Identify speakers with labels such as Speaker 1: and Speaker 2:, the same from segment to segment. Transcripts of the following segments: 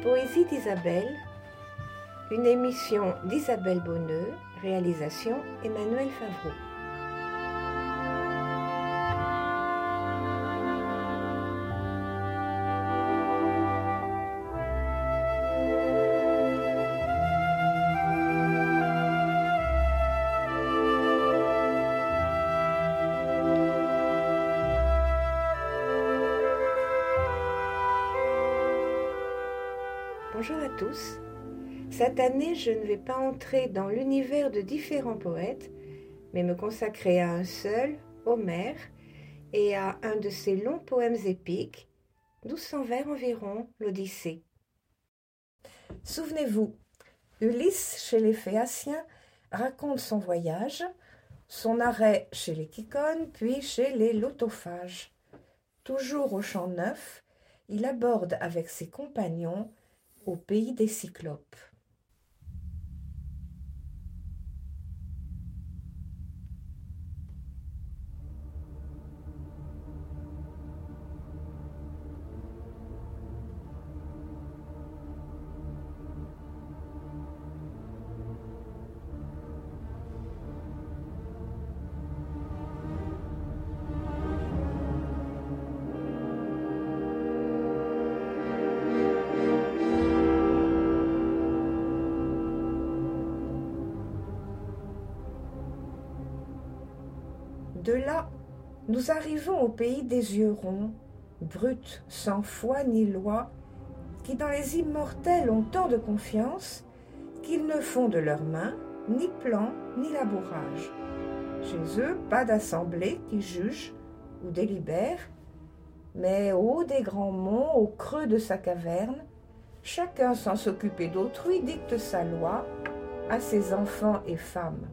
Speaker 1: Les poésies d'Isabelle, une émission d'Isabelle Bonneux, réalisation Emmanuel Favreau. Cette année, je ne vais pas entrer dans l'univers de différents poètes, mais me consacrer à un seul, Homère, et à un de ses longs poèmes épiques, 1200 vers environ, l'Odyssée. Souvenez-vous, Ulysse, chez les Phéaciens, raconte son voyage, son arrêt chez les Kykones, puis chez les Lotophages. Toujours au champ neuf, il aborde avec ses compagnons au pays des Cyclopes. De là, nous arrivons au pays des yeux ronds, bruts, sans foi ni loi, qui dans les immortels ont tant de confiance qu'ils ne font de leurs mains ni plan ni labourage. Chez eux, pas d'assemblée qui juge ou délibère, mais au haut des grands monts, au creux de sa caverne, chacun sans s'occuper d'autrui dicte sa loi à ses enfants et femmes.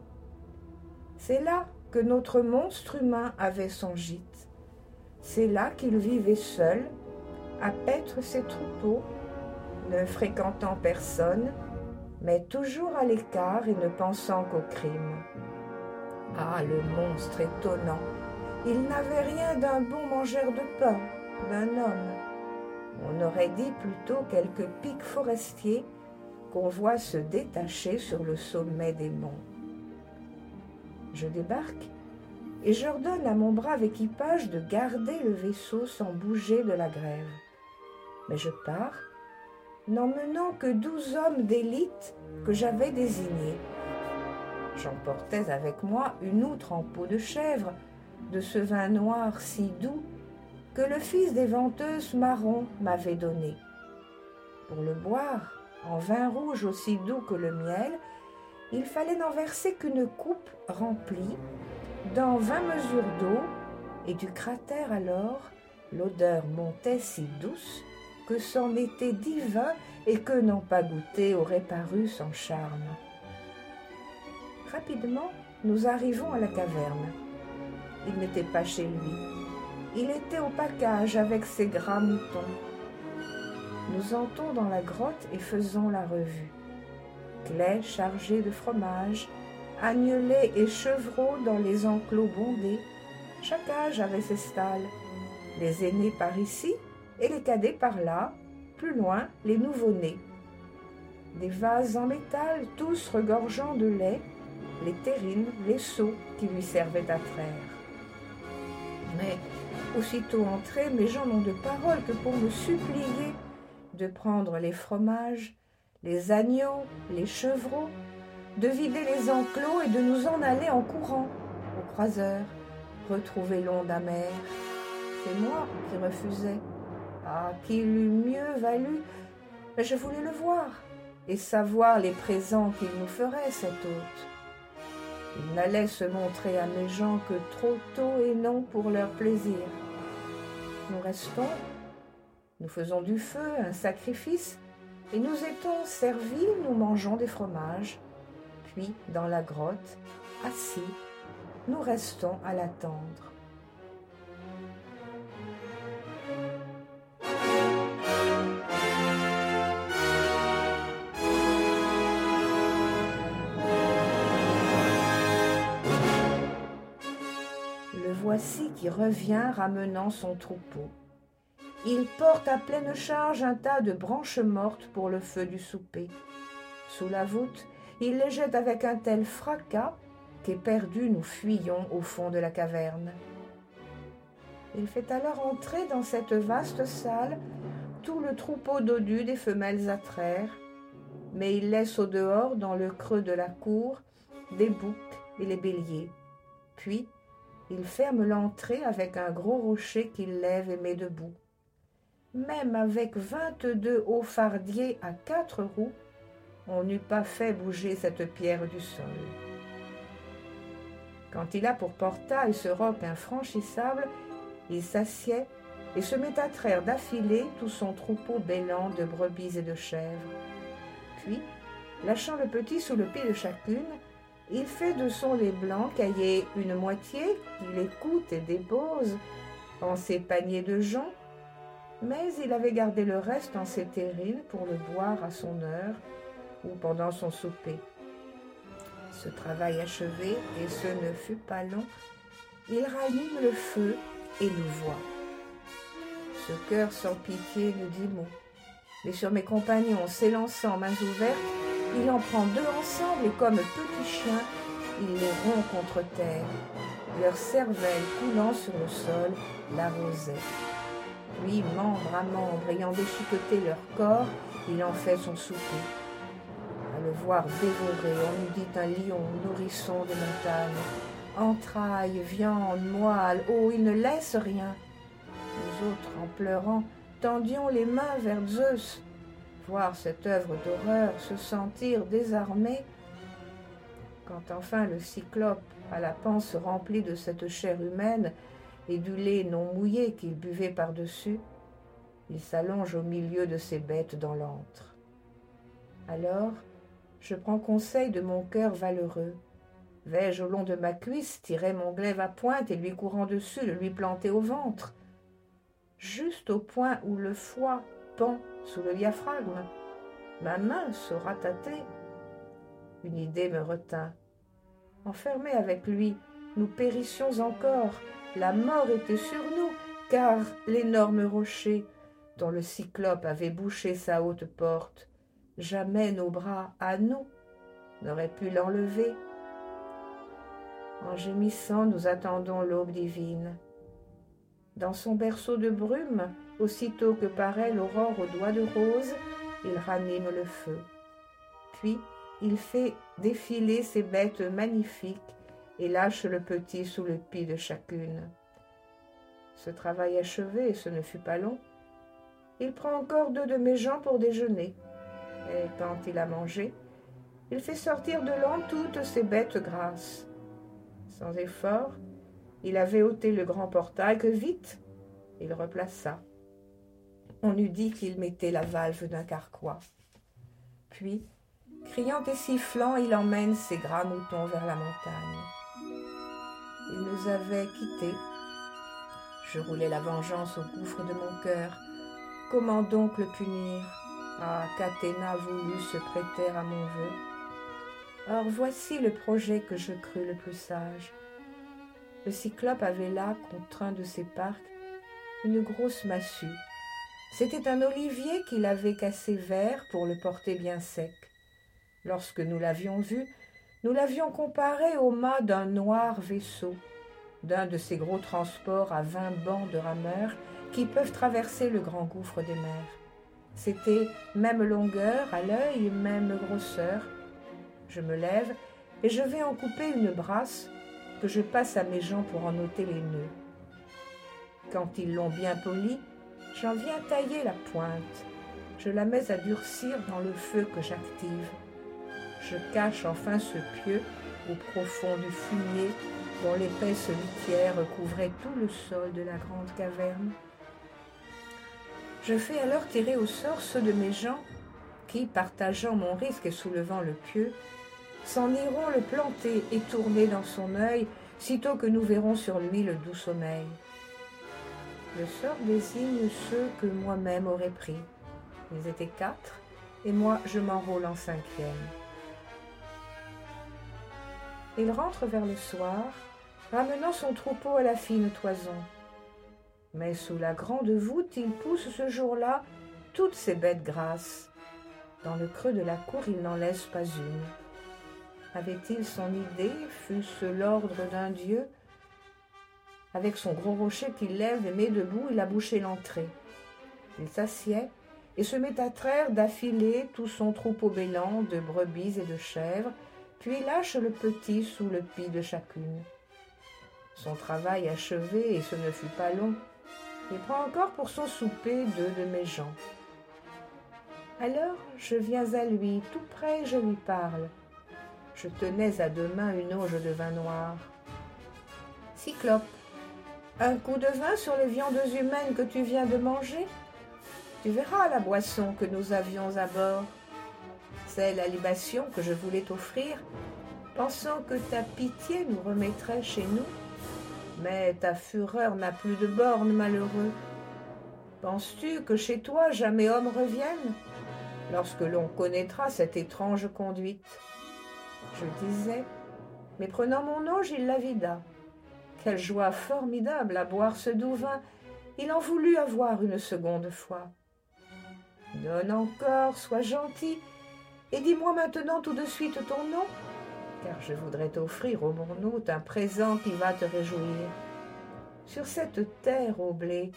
Speaker 1: C'est là que notre monstre humain avait son gîte. C'est là qu'il vivait seul, à paître ses troupeaux, ne fréquentant personne, mais toujours à l'écart et ne pensant qu'au crime. Ah, le monstre étonnant Il n'avait rien d'un bon mangeur de pain, d'un homme. On aurait dit plutôt quelques pics forestiers qu'on voit se détacher sur le sommet des monts. Je débarque et j'ordonne à mon brave équipage de garder le vaisseau sans bouger de la grève. Mais je pars, n'emmenant que douze hommes d'élite que j'avais désignés. J'emportais avec moi une outre en peau de chèvre, de ce vin noir si doux que le fils des venteuses marrons m'avait donné. Pour le boire, en vin rouge aussi doux que le miel, il fallait n'en verser qu'une coupe remplie dans vingt mesures d'eau, et du cratère alors l'odeur montait si douce que c'en était divin et que n'en pas goûté aurait paru sans charme. Rapidement, nous arrivons à la caverne. Il n'était pas chez lui. Il était au pacage avec ses gras moutons. Nous entrons dans la grotte et faisons la revue. Clés chargées de fromage, agnelets et chevreaux dans les enclos bondés. Chaque âge avait ses stalles. Les aînés par ici et les cadets par là, plus loin les nouveau-nés. Des vases en métal, tous regorgeant de lait, les terrines, les seaux qui lui servaient à traire. Mais, aussitôt entrés, mes gens n'ont de parole que pour me supplier de prendre les fromages, les agneaux, les chevreaux, de vider les enclos et de nous en aller en courant au croiseur, retrouver l'onde amère. C'est moi qui refusais. Ah, qu'il eût mieux valu, mais je voulais le voir et savoir les présents qu'il nous ferait, cet hôte. Il n'allait se montrer à mes gens que trop tôt et non pour leur plaisir. Nous restons, nous faisons du feu, un sacrifice, et nous étons servis, nous mangeons des fromages puis dans la grotte, assis, nous restons à l'attendre. Le voici qui revient ramenant son troupeau. Il porte à pleine charge un tas de branches mortes pour le feu du souper. Sous la voûte, il les jette avec un tel fracas qu'éperdus nous fuyons au fond de la caverne. Il fait alors entrer dans cette vaste salle tout le troupeau dodus des femelles à traire, mais il laisse au dehors, dans le creux de la cour, des boucs et les béliers. Puis, il ferme l'entrée avec un gros rocher qu'il lève et met debout. Même avec vingt-deux hauts fardiers à quatre roues, on n'eût pas fait bouger cette pierre du sol. Quand il a pour portail ce roc infranchissable, il s'assied et se met à traire d'affilée tout son troupeau bêlant de brebis et de chèvres. Puis, lâchant le petit sous le pied de chacune, il fait de son lait blanc cailler une moitié qu'il écoute et dépose en ses paniers de joncs, mais il avait gardé le reste en ses terrines pour le boire à son heure ou pendant son souper. Ce travail achevé, et ce ne fut pas long, il rallume le feu et nous voit. Ce cœur sans pitié ne dit mot, mais sur mes compagnons s'élançant mains ouvertes, il en prend deux ensemble et comme petits chiens, il les rompt contre terre, leur cervelle coulant sur le sol l'arrosait. Puis, membre à membre, ayant déchiqueté leur corps, il en fait son souper. À le voir dévoré, on nous dit un lion, nourrisson de montagne. Entrailles, viande, moelle, oh, il ne laisse rien. Nous autres, en pleurant, tendions les mains vers Zeus. Voir cette œuvre d'horreur, se sentir désarmé. Quand enfin le cyclope, à la panse remplie de cette chair humaine, et du lait non mouillé qu'il buvait par-dessus, il s'allonge au milieu de ses bêtes dans l'antre. Alors, je prends conseil de mon cœur valeureux. Vais-je au long de ma cuisse tirer mon glaive à pointe et lui courant dessus le lui planter au ventre? Juste au point où le foie pend sous le diaphragme, ma main sera tâter. Une idée me retint. Enfermés avec lui, nous périssions encore, la mort était sur nous, car l'énorme rocher, dont le cyclope avait bouché sa haute porte, jamais nos bras, à nous, n'auraient pu l'enlever. En gémissant, nous attendons l'aube divine. Dans son berceau de brume, aussitôt que paraît l'aurore aux doigts de rose, il ranime le feu. Puis il fait défiler ses bêtes magnifiques et lâche le petit sous le pied de chacune. Ce travail achevé, ce ne fut pas long, il prend encore deux de mes gens pour déjeuner, et quand il a mangé, il fait sortir de l'an toutes ses bêtes grasses. Sans effort, il avait ôté le grand portail que vite il replaça. On eût dit qu'il mettait la valve d'un carquois. Puis, criant et sifflant, il emmène ses gras moutons vers la montagne. Il nous avait quittés. Je roulais la vengeance au gouffre de mon cœur. Comment donc le punir? Ah, qu'Athéna voulut se prêter à mon vœu. Or voici le projet que je crus le plus sage. Le cyclope avait là, contre un de ses parcs, une grosse massue. C'était un olivier qu'il avait cassé vert pour le porter bien sec. Lorsque nous l'avions vu, nous l'avions comparé au mât d'un noir vaisseau, d'un de ces gros transports à vingt bancs de rameurs qui peuvent traverser le grand gouffre des mers. C'était même longueur à l'œil, même grosseur. Je me lève et je vais en couper une brasse que je passe à mes gens pour en ôter les nœuds. Quand ils l'ont bien polie, j'en viens tailler la pointe. Je la mets à durcir dans le feu que j'active je cache enfin ce pieu au profond du fumier dont l'épaisse litière couvrait tout le sol de la grande caverne. Je fais alors tirer au sort ceux de mes gens qui, partageant mon risque et soulevant le pieu, s'en iront le planter et tourner dans son œil, sitôt que nous verrons sur lui le doux sommeil. Le sort désigne ceux que moi-même aurais pris. Ils étaient quatre, et moi je m'enrôle en cinquième. Il rentre vers le soir, ramenant son troupeau à la fine toison. Mais sous la grande voûte, il pousse ce jour-là toutes ses bêtes grasses. Dans le creux de la cour, il n'en laisse pas une. Avait-il son idée, fût-ce l'ordre d'un dieu? Avec son gros rocher qu'il lève et met debout, il a bouché l'entrée. Il s'assied et se met à traire d'affilée tout son troupeau bélant de brebis et de chèvres, puis lâche le petit sous le pis de chacune. Son travail achevé, et ce ne fut pas long, il prend encore pour son souper deux de mes gens. Alors je viens à lui, tout près, je lui parle. Je tenais à deux mains une auge de vin noir. Cyclope, un coup de vin sur les viandes humaines que tu viens de manger? Tu verras la boisson que nous avions à bord. C'est la libation que je voulais t'offrir, pensant que ta pitié nous remettrait chez nous. Mais ta fureur n'a plus de bornes, malheureux. Penses-tu que chez toi jamais homme revienne lorsque l'on connaîtra cette étrange conduite? Je disais, mais prenant mon auge, il la vida. Quelle joie formidable à boire ce doux vin Il en voulut avoir une seconde fois. Donne encore, sois gentil, et dis-moi maintenant tout de suite ton nom, car je voudrais t'offrir, ô mon hôte, un présent qui va te réjouir. Sur cette terre au blé,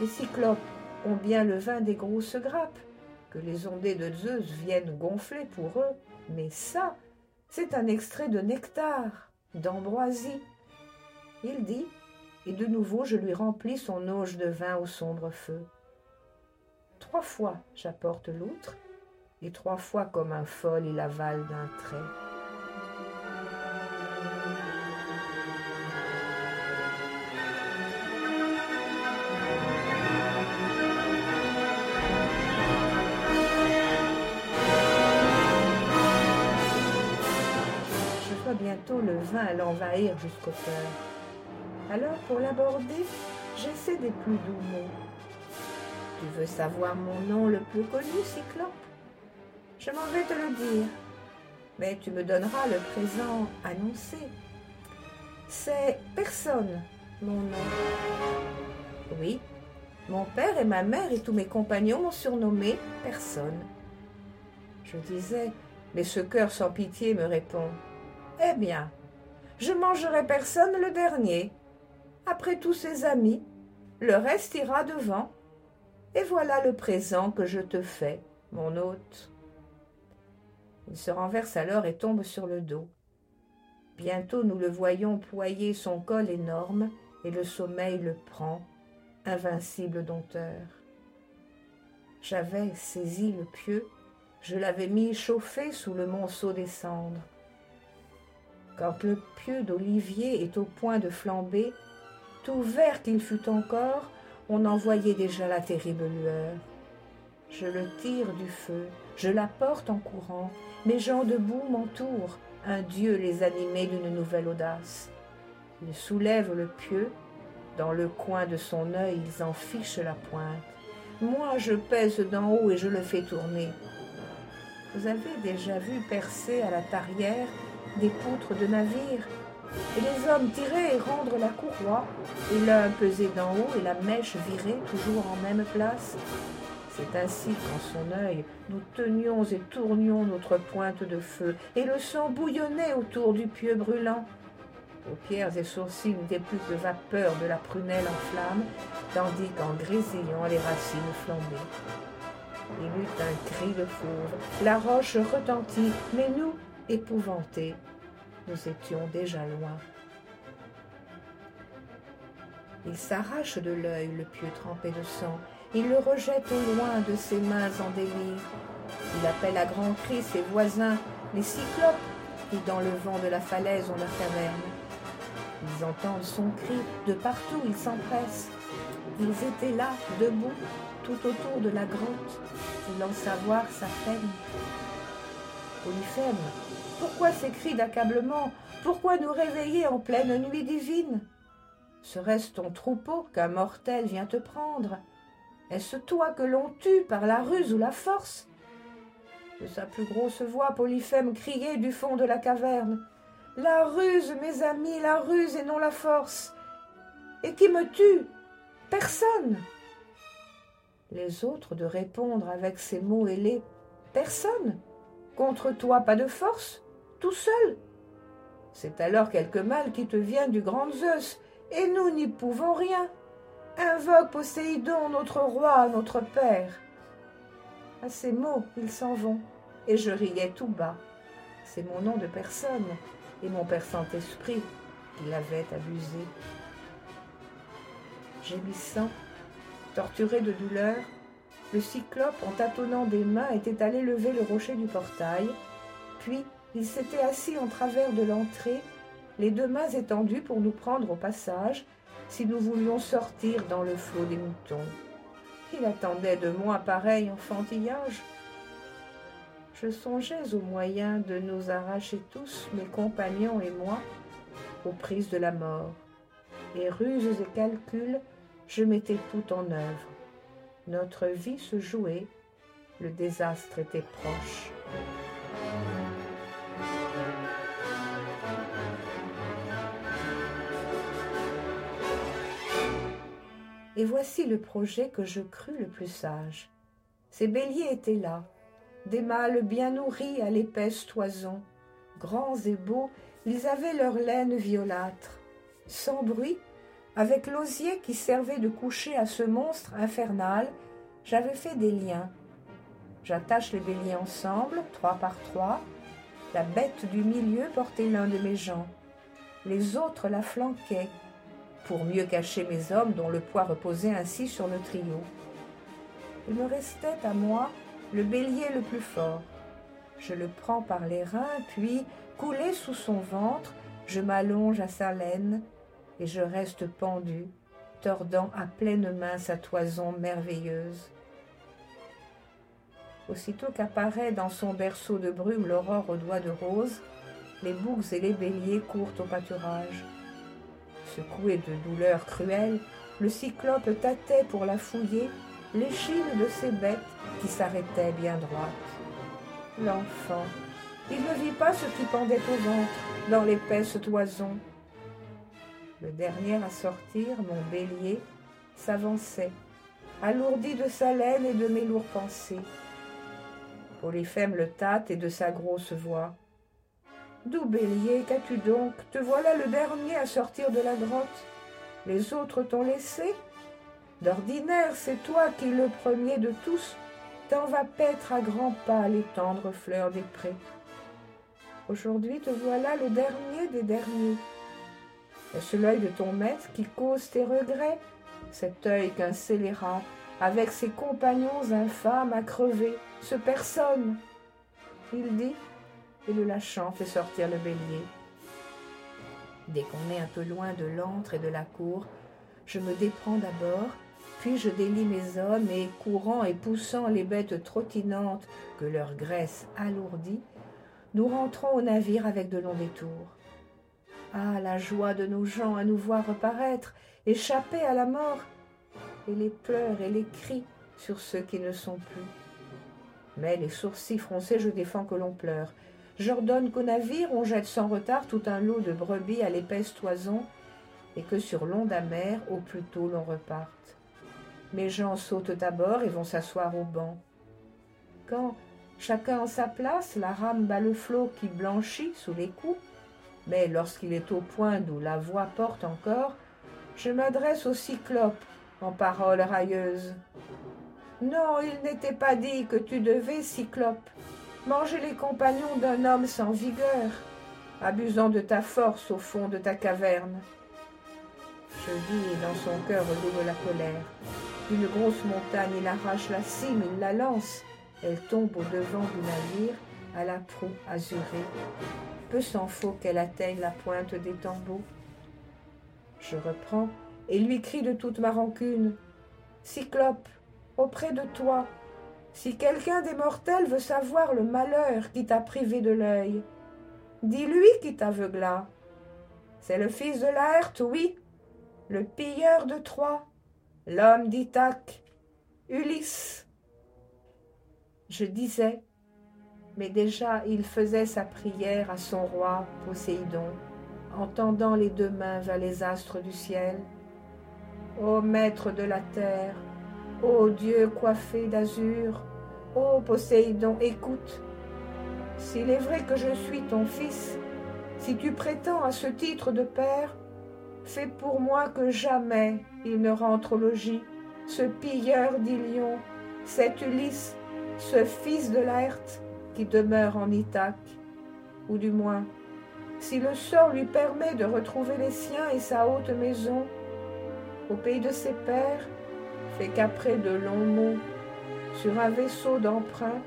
Speaker 1: les cyclopes ont bien le vin des grosses grappes, que les ondées de Zeus viennent gonfler pour eux, mais ça, c'est un extrait de nectar, d'ambroisie. Il dit, et de nouveau je lui remplis son auge de vin au sombre feu. Trois fois j'apporte l'outre, trois fois comme un fol il avale d'un trait. Je vois bientôt le vin l'envahir jusqu'au cœur. Alors, pour l'aborder, j'essaie des plus doux mots. Tu veux savoir mon nom le plus connu, Cyclope? Je m'en vais te le dire, mais tu me donneras le présent annoncé. C'est personne, mon nom. Oui, mon père et ma mère et tous mes compagnons m'ont surnommé personne. Je disais, mais ce cœur sans pitié me répond. Eh bien, je mangerai personne le dernier. Après tous ses amis, le reste ira devant. Et voilà le présent que je te fais, mon hôte. Il se renverse alors et tombe sur le dos. Bientôt nous le voyons ployer son col énorme, et le sommeil le prend, invincible dompteur. J'avais saisi le pieu, je l'avais mis chauffé sous le monceau des cendres. Quand le pieu d'olivier est au point de flamber, tout vert qu'il fût encore, on en voyait déjà la terrible lueur. Je le tire du feu, je la porte en courant, mes gens debout m'entourent, un dieu les animait d'une nouvelle audace. Il soulève le pieu, dans le coin de son œil ils en fichent la pointe. Moi je pèse d'en haut et je le fais tourner. Vous avez déjà vu percer à la tarière des poutres de navire et les hommes tirer et rendre la courroie, et l'un peser d'en haut et la mèche virer toujours en même place. C'est ainsi qu'en son œil nous tenions et tournions notre pointe de feu, et le sang bouillonnait autour du pieu brûlant. Paupières et sourcils n'étaient plus que vapeur de la prunelle en flamme, tandis qu'en grésillant les racines flambaient. Il eut un cri de fauve, la roche retentit, mais nous, épouvantés, nous étions déjà loin. Il s'arrache de l'œil le pieu trempé de sang, il le rejette au loin de ses mains en délire. Il appelle à grands cris ses voisins, les cyclopes, qui dans le vent de la falaise ont leur caverne. Ils entendent son cri, de partout ils s'empressent. Ils étaient là, debout, tout autour de la grotte, voulant savoir sa peine. Polyphème, pourquoi ces cris d'accablement? Pourquoi nous réveiller en pleine nuit divine? Serait-ce ton troupeau qu'un mortel vient te prendre? Est-ce toi que l'on tue par la ruse ou la force? De sa plus grosse voix, Polyphème criait du fond de la caverne. La ruse, mes amis, la ruse et non la force. Et qui me tue? Personne. Les autres de répondre avec ces mots ailés. Personne. Contre toi pas de force, tout seul. C'est alors quelque mal qui te vient du grand Zeus, et nous n'y pouvons rien. Invoque Poséidon, notre roi, notre père. À ces mots, ils s'en vont, et je riais tout bas. C'est mon nom de personne, et mon père Saint-Esprit qui l'avait abusé. Gémissant, torturé de douleur, le cyclope, en tâtonnant des mains, était allé lever le rocher du portail, puis il s'était assis en travers de l'entrée, les deux mains étendues pour nous prendre au passage, si nous voulions sortir dans le flot des moutons. Il attendait de moi pareil enfantillage. Je songeais aux moyens de nous arracher tous, mes compagnons et moi, aux prises de la mort. Et ruses et calculs, je mettais tout en œuvre. Notre vie se jouait, le désastre était proche. Et voici le projet que je crus le plus sage. Ces béliers étaient là, des mâles bien nourris à l'épaisse toison. Grands et beaux, ils avaient leur laine violâtre. Sans bruit, avec l'osier qui servait de coucher à ce monstre infernal, j'avais fait des liens. J'attache les béliers ensemble, trois par trois. La bête du milieu portait l'un de mes gens. Les autres la flanquaient, pour mieux cacher mes hommes dont le poids reposait ainsi sur le trio. Il me restait à moi le bélier le plus fort. Je le prends par les reins, puis, coulé sous son ventre, je m'allonge à sa laine, et je reste pendu, tordant à pleine main sa toison merveilleuse. Aussitôt qu'apparaît dans son berceau de brume l'aurore aux doigts de rose, les boucs et les béliers courent au pâturage. Secoué de douleur cruelle, le cyclope tâtait pour la fouiller l'échine de ces bêtes qui s'arrêtaient bien droites. L'enfant, il ne vit pas ce qui pendait au ventre dans l'épaisse toison. Le dernier à sortir, mon bélier, s'avançait, alourdi de sa laine et de mes lourds pensées. Polyphème le tâte et de sa grosse voix. Doux bélier, qu'as-tu donc? Te voilà le dernier à sortir de la grotte. Les autres t'ont laissé? D'ordinaire, c'est toi qui, le premier de tous, t'en vas paître à grands pas les tendres fleurs des prés. Aujourd'hui te voilà le dernier des derniers. Est-ce l'œil de ton maître qui cause tes regrets? Cet œil qu'un scélérat, avec ses compagnons infâmes, a crevé, ce personne Il dit, et le lâchant fait sortir le bélier. Dès qu'on est un peu loin de l'antre et de la cour, je me déprends d'abord, puis je délie mes hommes et, courant et poussant les bêtes trottinantes que leur graisse alourdit, nous rentrons au navire avec de longs détours. Ah, la joie de nos gens à nous voir reparaître, échapper à la mort, et les pleurs et les cris sur ceux qui ne sont plus. Mais les sourcils froncés, je défends que l'on pleure, J'ordonne qu'au navire on jette sans retard tout un lot de brebis à l'épaisse toison, et que sur l'onde amère, au plus tôt, l'on reparte. Mes gens sautent à bord et vont s'asseoir au banc. Quand, chacun en sa place, la rame bat le flot qui blanchit sous les coups, mais lorsqu'il est au point d'où la voix porte encore, je m'adresse au cyclope en paroles railleuses. Non, il n'était pas dit que tu devais, cyclope, manger les compagnons d'un homme sans vigueur, abusant de ta force au fond de ta caverne. Je vis dans son cœur double la colère. D'une grosse montagne, il arrache la cime, il la lance. Elle tombe au devant du navire, à la proue azurée. Peu s'en faut qu'elle atteigne la pointe des tambours. Je reprends et lui crie de toute ma rancune. Cyclope, auprès de toi, si quelqu'un des mortels veut savoir le malheur qui t'a privé de l'œil, dis-lui qui t'aveugla. C'est le fils de Laerte, oui, le pilleur de Troie, l'homme d'Ithaque, Ulysse. Je disais, mais déjà il faisait sa prière à son roi Poséidon, en tendant les deux mains vers les astres du ciel. Ô maître de la terre, ô Dieu coiffé d'azur, ô Poséidon, écoute. S'il est vrai que je suis ton fils, si tu prétends à ce titre de père, fais pour moi que jamais il ne rentre au logis, ce pilleur d'Ilion, cet Ulysse, ce fils de Laerte qui demeure en Ithaque, ou du moins, si le sort lui permet de retrouver les siens et sa haute maison, au pays de ses pères, fait qu'après de longs mots, sur un vaisseau d'emprunt,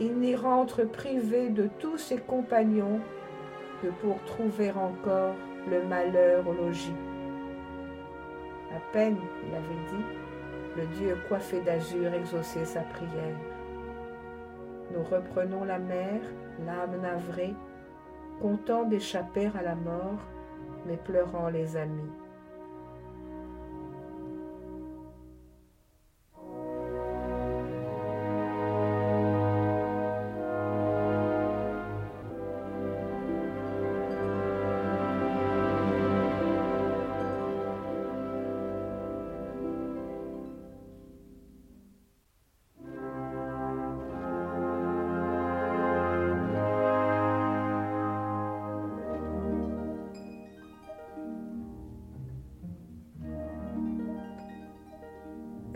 Speaker 1: il n'y rentre privé de tous ses compagnons que pour trouver encore le malheur au logis. À peine, il avait dit, le Dieu coiffé d'azur exauçait sa prière. Nous reprenons la mer, l'âme navrée, content d'échapper à la mort, mais pleurant les amis.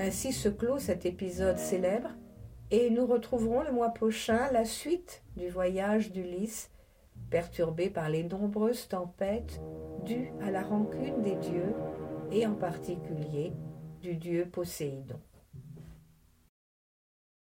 Speaker 1: Ainsi se clôt cet épisode célèbre et nous retrouverons le mois prochain la suite du voyage d'Ulysse, perturbé par les nombreuses tempêtes dues à la rancune des dieux et en particulier du dieu Poséidon.